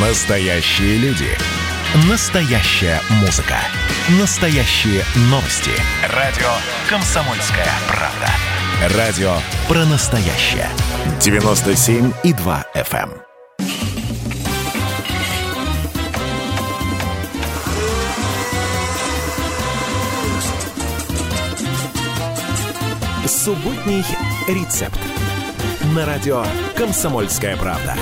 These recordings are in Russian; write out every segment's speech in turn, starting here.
Настоящие люди. Настоящая музыка. Настоящие новости. Радио «Комсомольская правда». Радио про настоящее. 97,2 FM. Субботний рецепт. На радио «Комсомольская правда».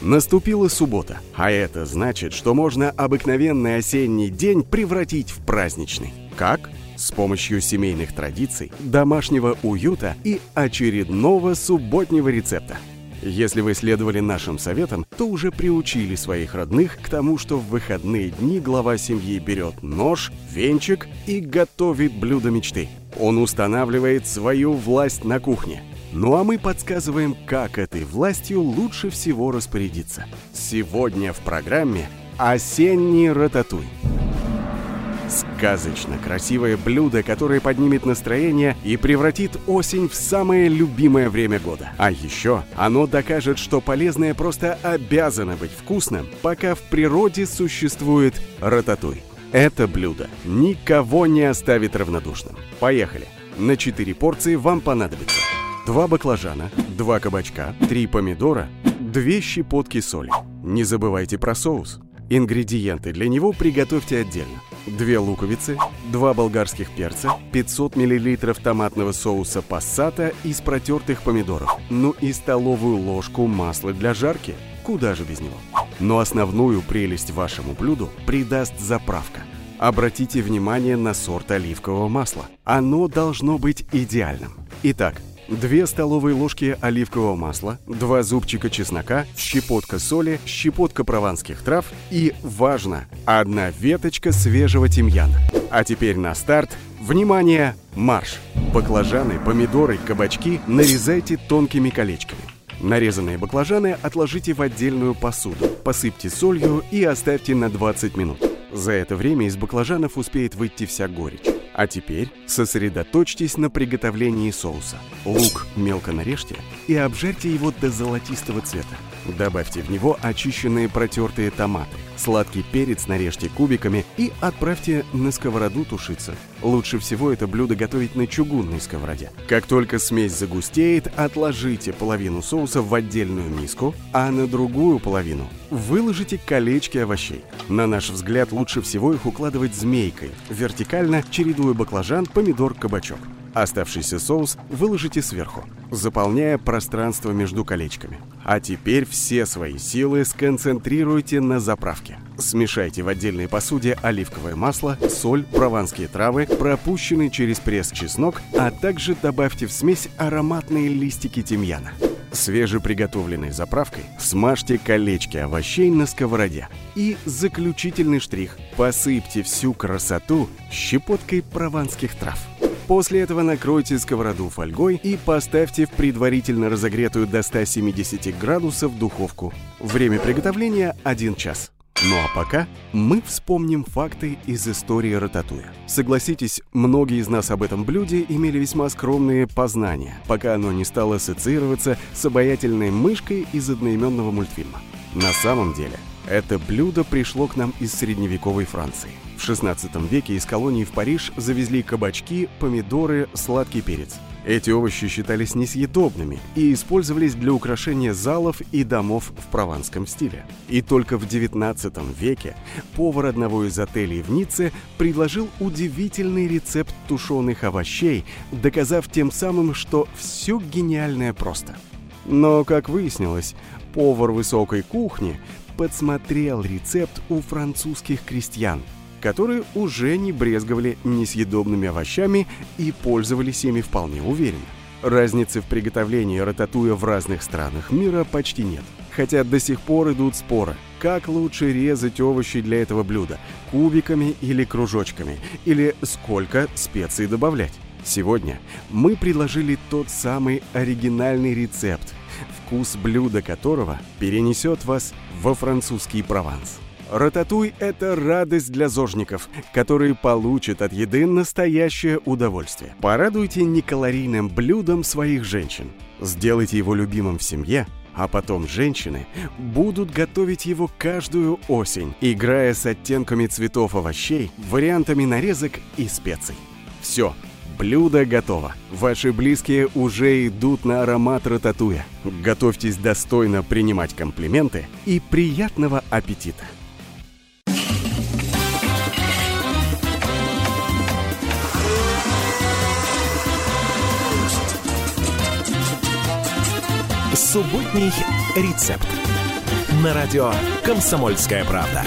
Наступила суббота, а это значит, что можно обыкновенный осенний день превратить в праздничный. Как? С помощью семейных традиций, домашнего уюта и очередного субботнего рецепта. Если вы следовали нашим советам, то уже приучили своих родных к тому, что в выходные дни глава семьи берет нож, венчик и готовит блюдо мечты. Он устанавливает свою власть на кухне – ну а мы подсказываем, как этой властью лучше всего распорядиться. Сегодня в программе «Осенний рататуй». Сказочно красивое блюдо, которое поднимет настроение и превратит осень в самое любимое время года. А еще оно докажет, что полезное просто обязано быть вкусным, пока в природе существует рататуй. Это блюдо никого не оставит равнодушным. Поехали! На 4 порции вам понадобится Два баклажана, два кабачка, три помидора, две щепотки соли. Не забывайте про соус. Ингредиенты для него приготовьте отдельно. Две луковицы, два болгарских перца, 500 мл томатного соуса пассата из протертых помидоров, ну и столовую ложку масла для жарки. Куда же без него? Но основную прелесть вашему блюду придаст заправка. Обратите внимание на сорт оливкового масла. Оно должно быть идеальным. Итак, 2 столовые ложки оливкового масла, 2 зубчика чеснока, щепотка соли, щепотка прованских трав и, важно, одна веточка свежего тимьяна. А теперь на старт. Внимание, марш! Баклажаны, помидоры, кабачки нарезайте тонкими колечками. Нарезанные баклажаны отложите в отдельную посуду, посыпьте солью и оставьте на 20 минут. За это время из баклажанов успеет выйти вся горечь. А теперь сосредоточьтесь на приготовлении соуса. Лук мелко нарежьте и обжарьте его до золотистого цвета. Добавьте в него очищенные протертые томаты. Сладкий перец нарежьте кубиками и отправьте на сковороду тушиться. Лучше всего это блюдо готовить на чугунной сковороде. Как только смесь загустеет, отложите половину соуса в отдельную миску, а на другую половину выложите колечки овощей. На наш взгляд, лучше всего их укладывать змейкой, вертикально чередуя баклажан, помидор, кабачок. Оставшийся соус выложите сверху, заполняя пространство между колечками. А теперь все свои силы сконцентрируйте на заправке. Смешайте в отдельной посуде оливковое масло, соль, прованские травы, пропущенный через пресс чеснок, а также добавьте в смесь ароматные листики тимьяна. Свежеприготовленной заправкой смажьте колечки овощей на сковороде. И заключительный штрих – посыпьте всю красоту щепоткой прованских трав. После этого накройте сковороду фольгой и поставьте в предварительно разогретую до 170 градусов духовку. Время приготовления 1 час. Ну а пока мы вспомним факты из истории рататуя. Согласитесь, многие из нас об этом блюде имели весьма скромные познания, пока оно не стало ассоциироваться с обаятельной мышкой из одноименного мультфильма. На самом деле, это блюдо пришло к нам из средневековой Франции. В 16 веке из колонии в Париж завезли кабачки, помидоры, сладкий перец. Эти овощи считались несъедобными и использовались для украшения залов и домов в прованском стиле. И только в 19 веке повар одного из отелей в Ницце предложил удивительный рецепт тушеных овощей, доказав тем самым, что все гениальное просто. Но, как выяснилось, повар высокой кухни подсмотрел рецепт у французских крестьян, которые уже не брезговали несъедобными овощами и пользовались ими вполне уверенно. Разницы в приготовлении рататуя в разных странах мира почти нет. Хотя до сих пор идут споры, как лучше резать овощи для этого блюда – кубиками или кружочками, или сколько специй добавлять. Сегодня мы предложили тот самый оригинальный рецепт, вкус блюда которого перенесет вас во французский Прованс. Рататуй – это радость для зожников, которые получат от еды настоящее удовольствие. Порадуйте некалорийным блюдом своих женщин. Сделайте его любимым в семье А потом женщины будут готовить его каждую осень, играя с оттенками цветов овощей, вариантами нарезок и специй. Все, блюдо готово. Ваши близкие уже идут на аромат рататуя. Готовьтесь достойно принимать комплименты и приятного аппетита! Субботний рецепт. На радио «Комсомольская правда».